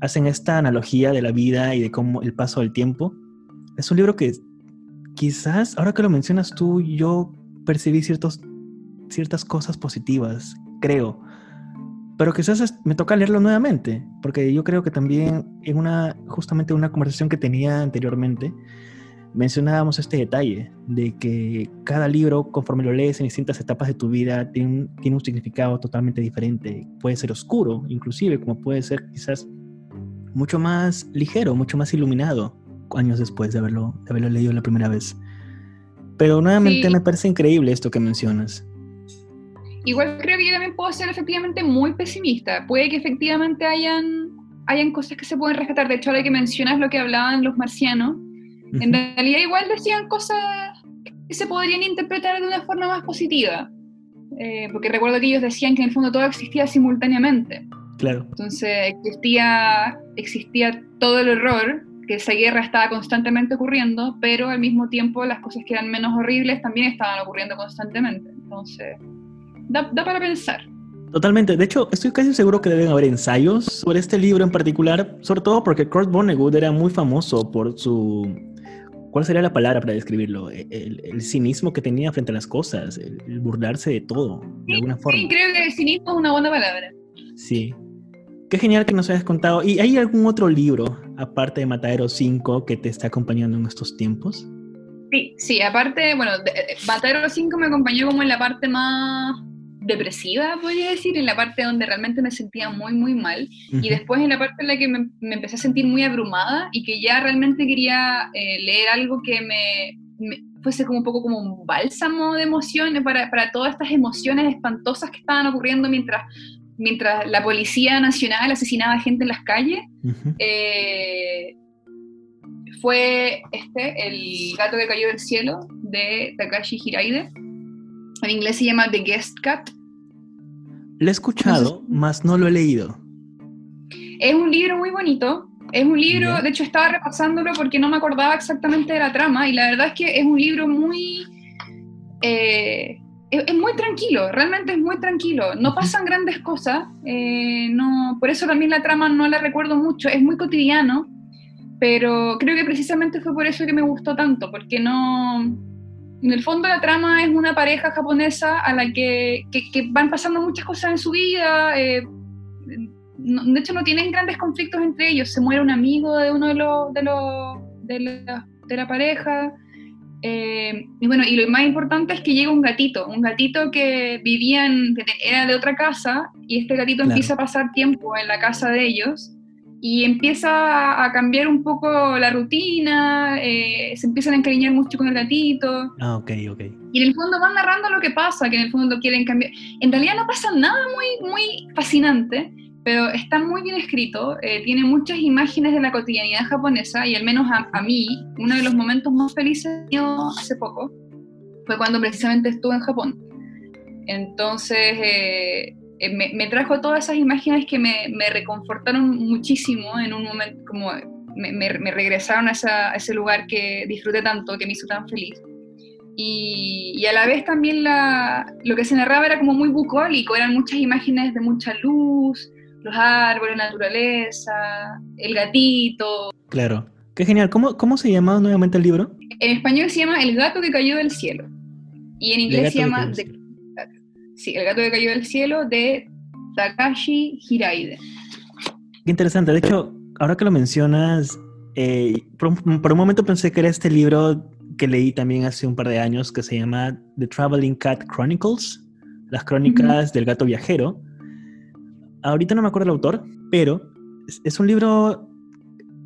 Hacen esta analogía de la vida y de cómo el paso del tiempo. Es un libro que quizás, ahora que lo mencionas tú, yo percibí ciertos, ciertas cosas positivas, creo. Pero quizás me toca leerlo nuevamente, porque yo creo que también en una, justamente en una conversación que tenía anteriormente, mencionábamos este detalle de que cada libro, conforme lo lees en distintas etapas de tu vida, tiene, tiene un significado totalmente diferente. Puede ser oscuro, inclusive, como puede ser quizás mucho más ligero, mucho más iluminado años después de haberlo, de haberlo leído la primera vez. Pero nuevamente sí. me parece increíble esto que mencionas. igual creo que yo también puedo ser efectivamente muy pesimista. Puede que efectivamente hayan, hayan cosas que se pueden rescatar. De hecho, ahora que mencionas lo que hablaban los marcianos, en realidad igual decían cosas que se podrían interpretar de una forma más positiva. Eh, porque recuerdo que ellos decían que en el fondo todo existía simultáneamente. Claro. Entonces existía, existía todo el horror, que esa guerra estaba constantemente ocurriendo, pero al mismo tiempo las cosas que eran menos horribles también estaban ocurriendo constantemente. Entonces, da, da para pensar. Totalmente. De hecho, estoy casi seguro que deben haber ensayos sobre este libro en particular, sobre todo porque Kurt Vonnegut era muy famoso por su... ¿Cuál sería la palabra para describirlo? E, El, cinismo que tenía frente a las cosas, el, burlarse de todo, de alguna forma. Sí, creo que el cinismo es una buena palabra. Sí. Qué genial que nos hayas contado. ¿Y hay algún otro libro, aparte de Matadero 5, que te está acompañando en estos tiempos? Sí, sí, aparte, bueno, Matadero 5 me acompañó como en la parte más depresiva, podría decir, en la parte donde realmente me sentía muy, muy mal. Y después en la parte en la que me, empecé a sentir muy abrumada y que ya realmente quería eh, leer algo que me, fuese como un poco como un bálsamo de emociones para, para, todas estas emociones espantosas que estaban ocurriendo mientras, mientras la Policía Nacional asesinaba gente en las calles. eh, fue este, El gato que cayó del cielo, de Takashi Hiraide. En inglés se llama The Guest Cat. Lo he escuchado, mas no lo he leído. Es un libro muy bonito. Es un libro, de hecho estaba repasándolo porque no me acordaba exactamente de la trama y la verdad es que es un libro muy... Eh, es, muy tranquilo, realmente es muy tranquilo. No pasan grandes cosas, eh, no, por eso también la trama no la recuerdo mucho, es muy cotidiano, pero creo que precisamente fue por eso que me gustó tanto, porque no, en el fondo la trama es una pareja japonesa a la que, que, van pasando muchas cosas en su vida. Eh, de hecho, no tienen grandes conflictos entre ellos. Se muere un amigo de uno de los de, los, de, la, de la pareja. Eh, y bueno, y lo más importante es que llega un gatito, un gatito que vivía en, que era de otra casa, y este gatito empieza a pasar tiempo en la casa de ellos y empieza a cambiar un poco la rutina, eh, se empiezan a encariñar mucho con el gatito. Ah, ok, ok. Y en el fondo van narrando lo que pasa, que en el fondo quieren cambiar. En realidad no pasa nada muy, muy fascinante, pero está muy bien escrito, eh, tiene muchas imágenes de la cotidianidad japonesa y al menos a, mí, uno de los momentos más felices hace poco fue cuando precisamente estuve en Japón. Entonces, eh, eh, me, trajo todas esas imágenes que me, reconfortaron muchísimo en un momento, como me, regresaron a, ese lugar que disfruté tanto, que me hizo tan feliz. Y, a la vez también la, lo que se narraba era como muy bucólico, eran muchas imágenes de mucha luz, los árboles, la naturaleza, el gatito. Claro, qué genial. ¿Cómo, cómo se llama nuevamente el libro? En español se llama El gato que cayó del cielo. Y en inglés se llama Sí, El gato que cayó del cielo de Takashi Hiraide. Qué interesante. De hecho, ahora que lo mencionas, eh, por, un, momento pensé que era este libro que leí también hace un par de años que se llama The Traveling Cat Chronicles, las crónicas del gato viajero. Ahorita no me acuerdo el autor, pero es, un libro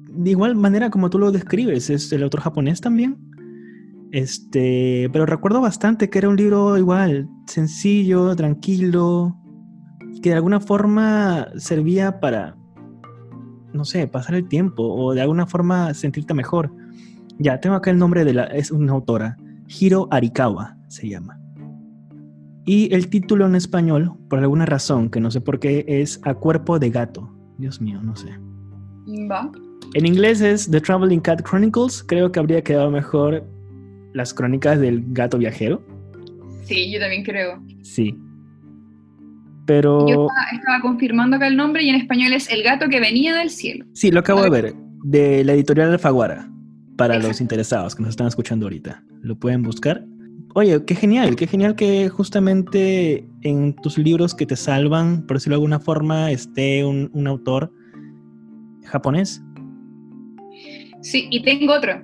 de igual manera como tú lo describes. Es el autor japonés también. Este, pero recuerdo bastante que era un libro igual, sencillo, tranquilo, que de alguna forma servía para, no sé, pasar el tiempo o de alguna forma sentirte mejor. Ya, tengo acá el nombre de la, es una autora, Hiro Arikawa se llama. Y el título en español, por alguna razón, que no sé por qué, es A Cuerpo de Gato. Dios mío, no sé. Va. En inglés es The Traveling Cat Chronicles. Creo que habría quedado mejor las crónicas del gato viajero. Sí, yo también creo. Sí. Pero. Yo estaba, confirmando acá el nombre y en español es El gato que venía del cielo. Sí, lo acabo de ver. De la editorial Alfaguara. Para los interesados que nos están escuchando ahorita. Lo pueden buscar. Oye, qué genial, qué genial que justamente en tus libros que te salvan, por decirlo de alguna forma, esté un, un autor japonés. Sí, y tengo otro.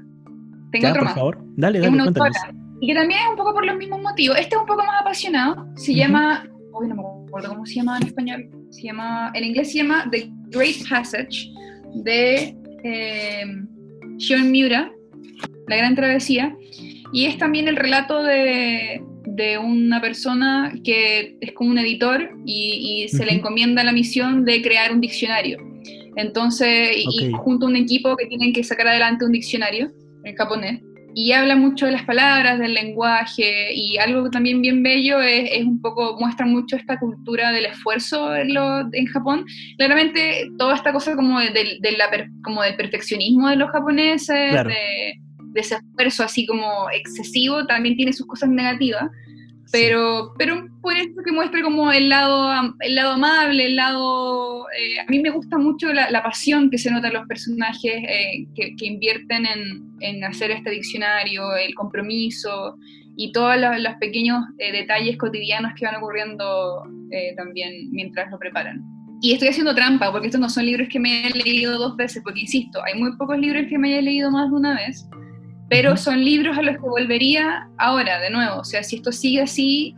Tengo otro por más. favor. Dale, dale, cuéntanos. Y que también es un poco por los mismos motivos. Este es un poco más apasionado. Se llama. Uy, no me acuerdo cómo se llama en español. Se llama. En inglés se llama The Great Passage de eh, Shion Miura, La Gran Travesía. Y es también el relato de, de una persona que es como un editor y, se le encomienda la misión de crear un diccionario. Entonces, y junto a un equipo que tienen que sacar adelante un diccionario en japonés. Y habla mucho de las palabras, del lenguaje, y algo también bien bello es, es un poco, muestra mucho esta cultura del esfuerzo en, lo- en Japón. Claramente, toda esta cosa como, de, del- de la como del perfeccionismo de los japoneses, Claro. de, de ese esfuerzo así como excesivo, también tiene sus cosas negativas. Pero, pero por eso que muestra como el lado, el lado amable, el lado... eh, a mí me gusta mucho la, la pasión que se nota en los personajes eh, que, que invierten en, en hacer este diccionario, el compromiso y todos los, los pequeños eh, detalles cotidianos que van ocurriendo también mientras lo preparan. Y estoy haciendo trampa, porque estos no son libros que me he leído dos veces, porque insisto, hay muy pocos libros que me haya leído más de una vez pero son libros a los que volvería ahora, de nuevo. O sea, si esto sigue así,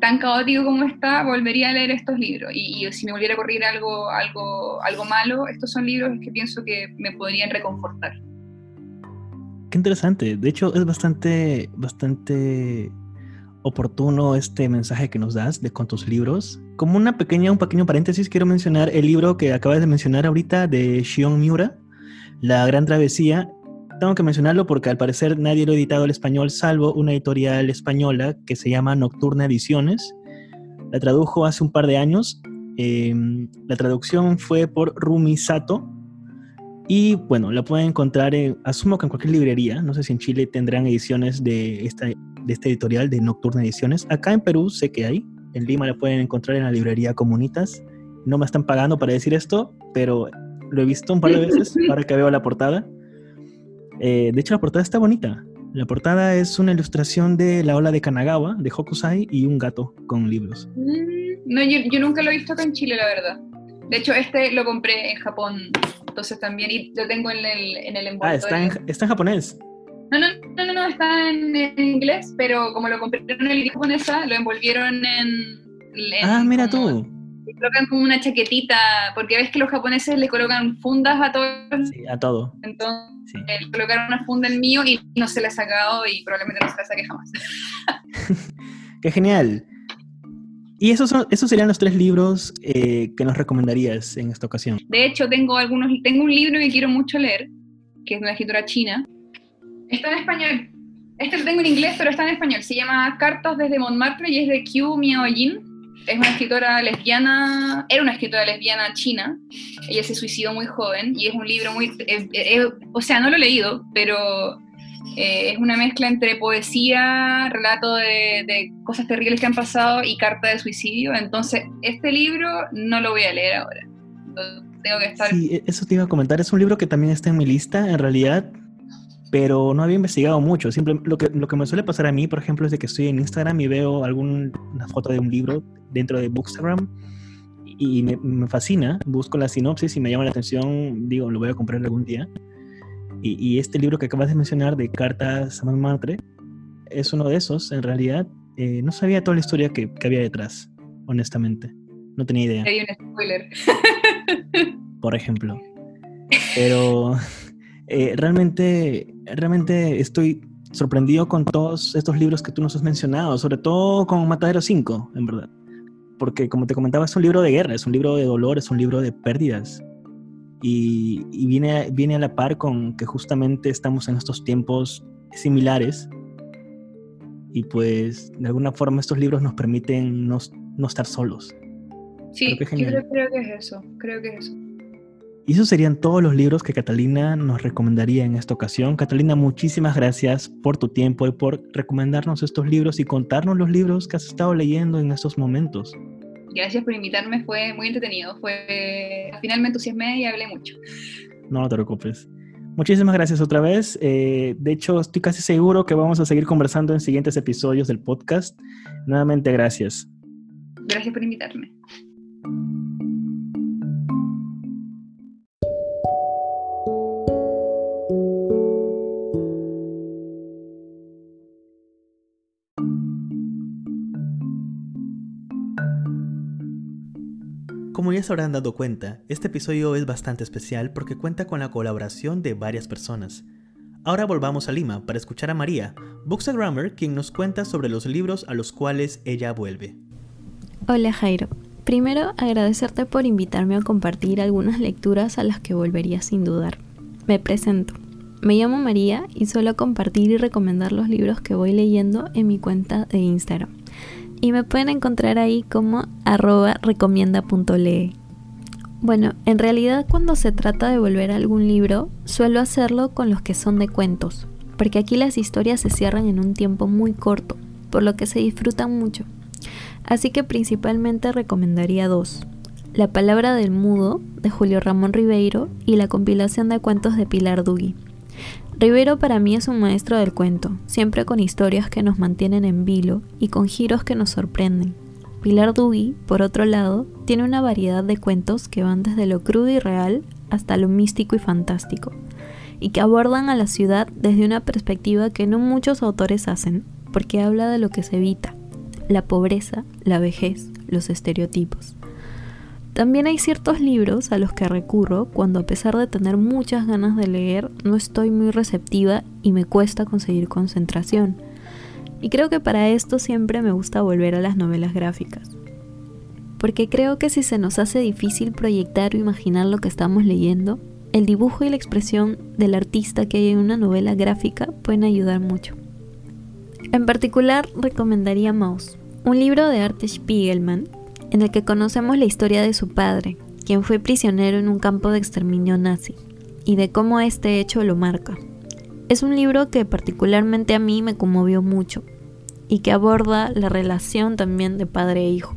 tan caótico como está, volvería a leer estos libros. Y, y si me volviera a ocurrir algo, algo, algo malo, estos son libros que pienso que me podrían reconfortar. Qué interesante. De hecho, es bastante, bastante oportuno este mensaje que nos das de con tus libros. Como una pequeña, un pequeño paréntesis, quiero mencionar el libro que acabas de mencionar ahorita de Shion Miura, La Gran Travesía. Tengo que mencionarlo porque al parecer nadie lo ha editado al español, salvo una editorial española que se llama Nocturna Ediciones. La tradujo hace un par de años. Eh, la traducción fue por Rumi Sato. Y bueno, la pueden encontrar, en, asumo que en cualquier librería. No sé si en Chile tendrán ediciones de esta, de esta editorial de Nocturna Ediciones. Acá en Perú sé que hay. En Lima la pueden encontrar en la librería Comunitas. No me están pagando para decir esto, pero lo he visto un par de veces ahora que veo la portada. Eh, de hecho, la portada está bonita. La portada es una ilustración de la ola de Kanagawa, de Hokusai, y un gato con libros. Mm, No, yo, yo nunca lo he visto acá en Chile, la verdad. De hecho, este lo compré en Japón, entonces también, y lo tengo en el, en el Ah, envoltorio. está en, está en japonés. No, no, no, no, no, está en, en inglés, pero como lo compré en el idioma japonesa, lo envolvieron en... en Ah, mira tú. Le colocan como una chaquetita, porque ves que los japoneses le colocan fundas a todos, Sí, a todo. entonces Sí. le colocaron una funda en mío y no se la ha sacado y probablemente no se la saque jamás. Qué genial. Y esos, son, esos serían los tres libros eh, que nos recomendarías en esta ocasión. De hecho, tengo algunos, tengo un libro que quiero mucho leer, que es de una escritora china. Está en español. Este lo tengo en inglés, pero está en español. Se llama Cartas desde Montmartre y es de Qiu Miaojin. Es una escritora lesbiana, era una escritora lesbiana china. Ella se suicidó muy joven y es un libro muy... es- es- o sea, no lo he leído, pero eh, es una mezcla entre poesía, relato de, de cosas terribles que han pasado y carta de suicidio. Entonces, este libro no lo voy a leer ahora. Tengo que estar... Sí, e- eso te iba a comentar. Es un libro que también está en mi lista, en realidad, pero no había investigado mucho. Simple, lo, que, lo que me suele pasar a mí, por ejemplo, es de que estoy en Instagram y veo alguna foto de un libro dentro de Bookstagram y me, me fascina. Busco la sinopsis y me llama la atención. Digo, lo voy a comprar algún día. Y, y este libro que acabas de mencionar de Cartas a Montmartre es uno de esos, en realidad. Eh, no sabía toda la historia que, que había detrás, honestamente. No tenía idea Hay un spoiler. por ejemplo. Pero eh, realmente, realmente estoy sorprendido con todos estos libros que tú nos has mencionado, sobre todo con Matadero 5, en verdad. Porque como te comentaba, es un libro de guerra, es un libro de dolor, es un libro de pérdidas. Y, y viene, viene a la par con que justamente estamos en estos tiempos similares. Y pues de alguna forma estos libros nos permiten no, no estar solos. Sí, qué yo creo, creo que es eso. Creo que es eso. Y esos serían todos los libros que Catalina nos recomendaría en esta ocasión. Catalina, muchísimas gracias por tu tiempo y por recomendarnos estos libros y contarnos los libros que has estado leyendo en estos momentos. Gracias por invitarme, fue muy entretenido. Fue, al final me entusiasmé y hablé mucho. No te preocupes. Muchísimas gracias otra vez. Eh, de hecho, estoy casi seguro que vamos a seguir conversando en siguientes episodios del podcast. Nuevamente, gracias. Gracias por invitarme. Como ya se habrán dado cuenta, este episodio es bastante especial porque cuenta con la colaboración de varias personas. Ahora volvamos a Lima para escuchar a María, bookstagrammer, quien nos cuenta sobre los libros a los cuales ella vuelve. Hola Jairo. Primero, agradecerte por invitarme a compartir algunas lecturas a las que volvería sin dudar. Me presento. Me llamo María y suelo compartir y recomendar los libros que voy leyendo en mi cuenta de Instagram. Y me pueden encontrar ahí como arroba recomienda.lee. Bueno, en realidad cuando se trata de volver a algún libro, suelo hacerlo con los que son de cuentos, porque aquí las historias se cierran en un tiempo muy corto, por lo que se disfrutan mucho. Así que principalmente recomendaría dos. La palabra del mudo de Julio Ramón Ribeiro y la compilación de cuentos de Pilar Dugui. Ribeiro para mí es un maestro del cuento, siempre con historias que nos mantienen en vilo y con giros que nos sorprenden. Pilar Dugui, por otro lado, tiene una variedad de cuentos que van desde lo crudo y real hasta lo místico y fantástico, y que abordan a la ciudad desde una perspectiva que no muchos autores hacen, porque habla de lo que se evita, la pobreza, la vejez, los estereotipos. También hay ciertos libros a los que recurro cuando a pesar de tener muchas ganas de leer, no estoy muy receptiva y me cuesta conseguir concentración. Y creo que para esto siempre me gusta volver a las novelas gráficas. Porque creo que si se nos hace difícil proyectar o imaginar lo que estamos leyendo, el dibujo y la expresión del artista que hay en una novela gráfica pueden ayudar mucho. En particular, recomendaría Maus, un libro de Arte Spiegelman en el que conocemos la historia de su padre, quien fue prisionero en un campo de exterminio nazi, y de cómo este hecho lo marca. Es un libro que particularmente a mí me conmovió mucho y que aborda la relación también de padre e hijo.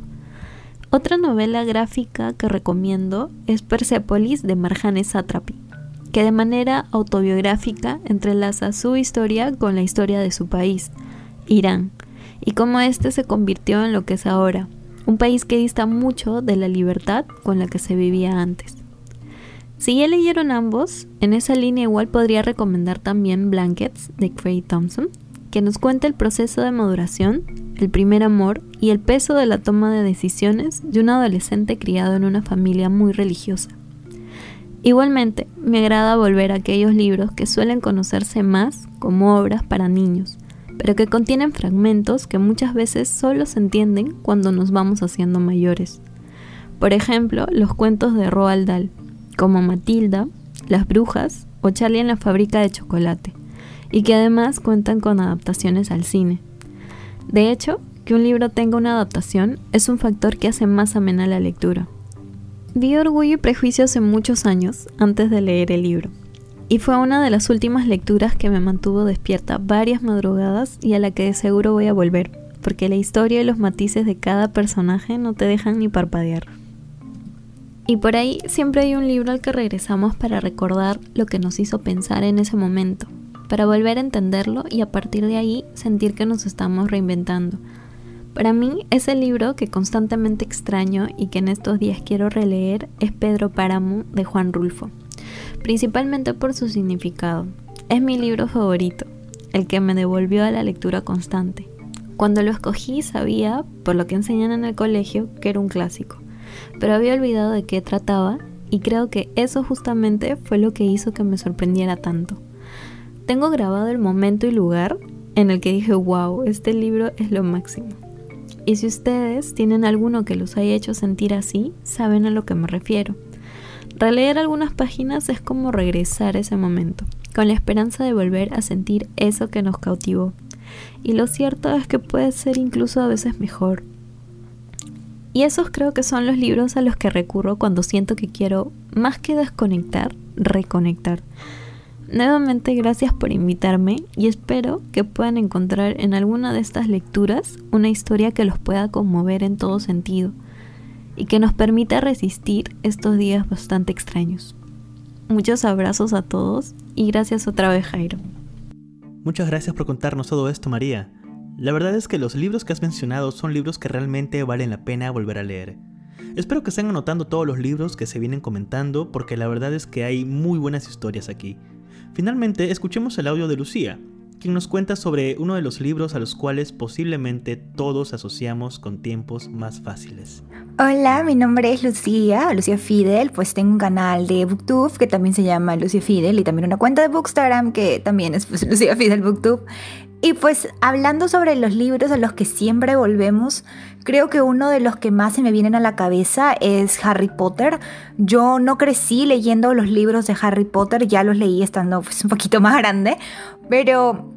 Otra novela gráfica que recomiendo es Persepolis de Marjane Satrapi, que de manera autobiográfica entrelaza su historia con la historia de su país, Irán, y cómo éste se convirtió en lo que es ahora, un país que dista mucho de la libertad con la que se vivía antes. Si ya leyeron ambos, en esa línea igual podría recomendar también Blankets de Craig Thompson, que nos cuenta el proceso de maduración, el primer amor y el peso de la toma de decisiones de un adolescente criado en una familia muy religiosa. Igualmente, me agrada volver a aquellos libros que suelen conocerse más como obras para niños, pero que contienen fragmentos que muchas veces solo se entienden cuando nos vamos haciendo mayores. Por ejemplo, los cuentos de Roald Dahl, como Matilda, Las Brujas o Charlie en la fábrica de chocolate, y que además cuentan con adaptaciones al cine. De hecho, que un libro tenga una adaptación es un factor que hace más amena la lectura. Vi Orgullo y Prejuicio hace muchos años, antes de leer el libro, y fue una de las últimas lecturas que me mantuvo despierta varias madrugadas y a la que de seguro voy a volver, porque la historia y los matices de cada personaje no te dejan ni parpadear. Y por ahí siempre hay un libro al que regresamos para recordar lo que nos hizo pensar en ese momento, para volver a entenderlo y a partir de ahí sentir que nos estamos reinventando. Para mí, ese libro que constantemente extraño y que en estos días quiero releer es Pedro Páramo de Juan Rulfo principalmente por su significado. Es mi libro favorito, el que me devolvió a la lectura constante. Cuando lo escogí sabía, por lo que enseñan en el colegio, que era un clásico, pero había olvidado de qué trataba y creo que eso justamente fue lo que hizo que me sorprendiera tanto. Tengo grabado el momento y lugar en el que dije, wow, este libro es lo máximo. Y si ustedes tienen alguno que los haya hecho sentir así, saben a lo que me refiero. Releer algunas páginas es como regresar a ese momento, con la esperanza de volver a sentir eso que nos cautivó. Y lo cierto es que puede ser incluso a veces mejor. Y esos creo que son los libros a los que recurro cuando siento que quiero, más que desconectar, reconectar. Nuevamente gracias por invitarme y espero que puedan encontrar en alguna de estas lecturas una historia que los pueda conmover en todo sentido y que nos permita resistir estos días bastante extraños. Muchos abrazos a todos y gracias otra vez Jairo. Muchas gracias por contarnos todo esto María. La verdad es que los libros que has mencionado son libros que realmente valen la pena volver a leer. Espero que estén anotando todos los libros que se vienen comentando porque la verdad es que hay muy buenas historias aquí. Finalmente, escuchemos el audio de Lucía, quien nos cuenta sobre uno de los libros a los cuales posiblemente todos asociamos con tiempos más fáciles. Hola, mi nombre es Lucía, Lucía Fidel, pues tengo un canal de Booktube que también se llama Lucía Fidel y también una cuenta de Bookstagram que también es pues, Lucía Fidel Booktube. Y pues hablando sobre los libros a los que siempre volvemos, creo que uno de los que más se me vienen a la cabeza es Harry Potter. Yo no crecí leyendo los libros de Harry Potter, ya los leí estando pues, un poquito más grande, pero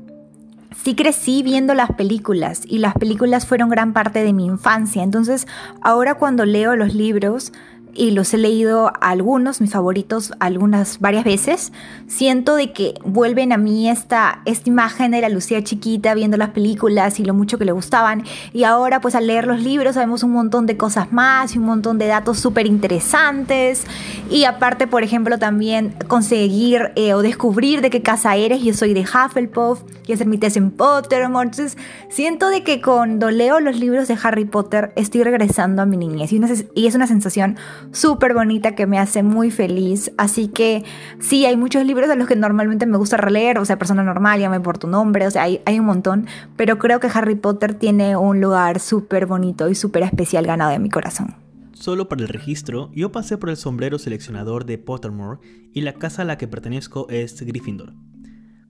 sí crecí viendo las películas y las películas fueron gran parte de mi infancia. Entonces ahora cuando leo los libros y los he leído algunos, mis favoritos, algunas varias veces, siento de que vuelven a mí esta, esta imagen de la Lucía chiquita viendo las películas y lo mucho que le gustaban. Y ahora pues al leer los libros sabemos un montón de cosas más y un montón de datos súper interesantes. Y aparte, por ejemplo, también conseguir eh, o descubrir de qué casa eres. Yo soy de Hufflepuff, y hacer mi test en Pottermore. Entonces siento de que cuando leo los libros de Harry Potter estoy regresando a mi niñez. y es una sensación súper bonita que me hace muy feliz. Así que sí, hay muchos libros de los que normalmente me gusta releer, o sea, persona normal, llame por tu nombre, o sea, hay, hay un montón, pero creo que Harry Potter tiene un lugar súper bonito y súper especial ganado en mi corazón. Solo para el registro, yo pasé por el sombrero seleccionador de Pottermore y la casa a la que pertenezco es Gryffindor.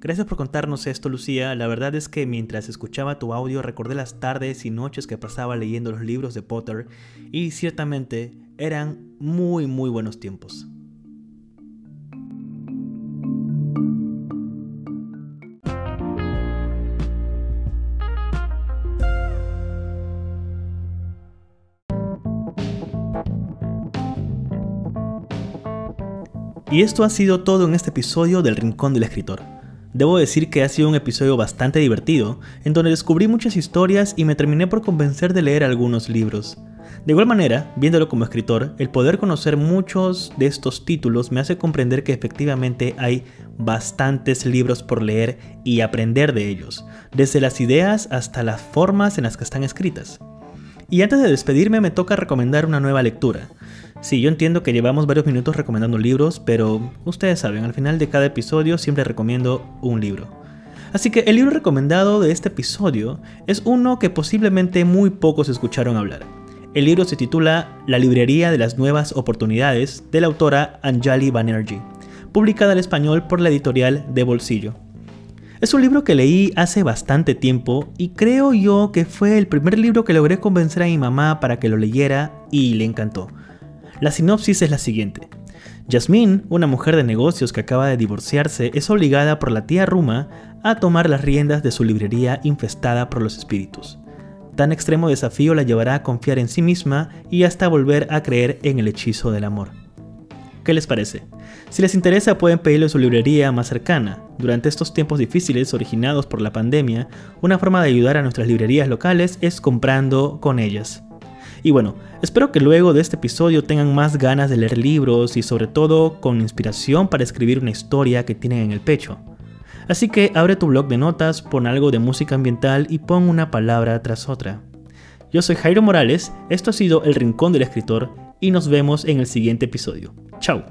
Gracias por contarnos esto, Lucía. La verdad es que mientras escuchaba tu audio recordé las tardes y noches que pasaba leyendo los libros de Potter y ciertamente eran muy muy buenos tiempos. Y esto ha sido todo en este episodio del Rincón del Escritor. Debo decir que ha sido un episodio bastante divertido, en donde descubrí muchas historias y me terminé por convencer de leer algunos libros. De igual manera, viéndolo como escritor, el poder conocer muchos de estos títulos me hace comprender que efectivamente hay bastantes libros por leer y aprender de ellos, desde las ideas hasta las formas en las que están escritas. Y antes de despedirme me toca recomendar una nueva lectura. Sí, yo entiendo que llevamos varios minutos recomendando libros, pero ustedes saben, al final de cada episodio siempre recomiendo un libro. Así que el libro recomendado de este episodio es uno que posiblemente muy pocos escucharon hablar. El libro se titula La librería de las nuevas oportunidades de la autora Anjali Banerjee, publicada al español por la editorial De Bolsillo. Es un libro que leí hace bastante tiempo y creo yo que fue el primer libro que logré convencer a mi mamá para que lo leyera y le encantó. La sinopsis es la siguiente. Jasmine, una mujer de negocios que acaba de divorciarse, es obligada por la tía Ruma a tomar las riendas de su librería infestada por los espíritus. Tan extremo desafío la llevará a confiar en sí misma y hasta volver a creer en el hechizo del amor. ¿Qué les parece? Si les interesa pueden pedirlo en su librería más cercana. Durante estos tiempos difíciles originados por la pandemia, una forma de ayudar a nuestras librerías locales es comprando con ellas. Y bueno, espero que luego de este episodio tengan más ganas de leer libros y sobre todo con inspiración para escribir una historia que tienen en el pecho. Así que abre tu blog de notas, pon algo de música ambiental y pon una palabra tras otra. Yo soy Jairo Morales, esto ha sido El Rincón del Escritor y nos vemos en el siguiente episodio. Chao.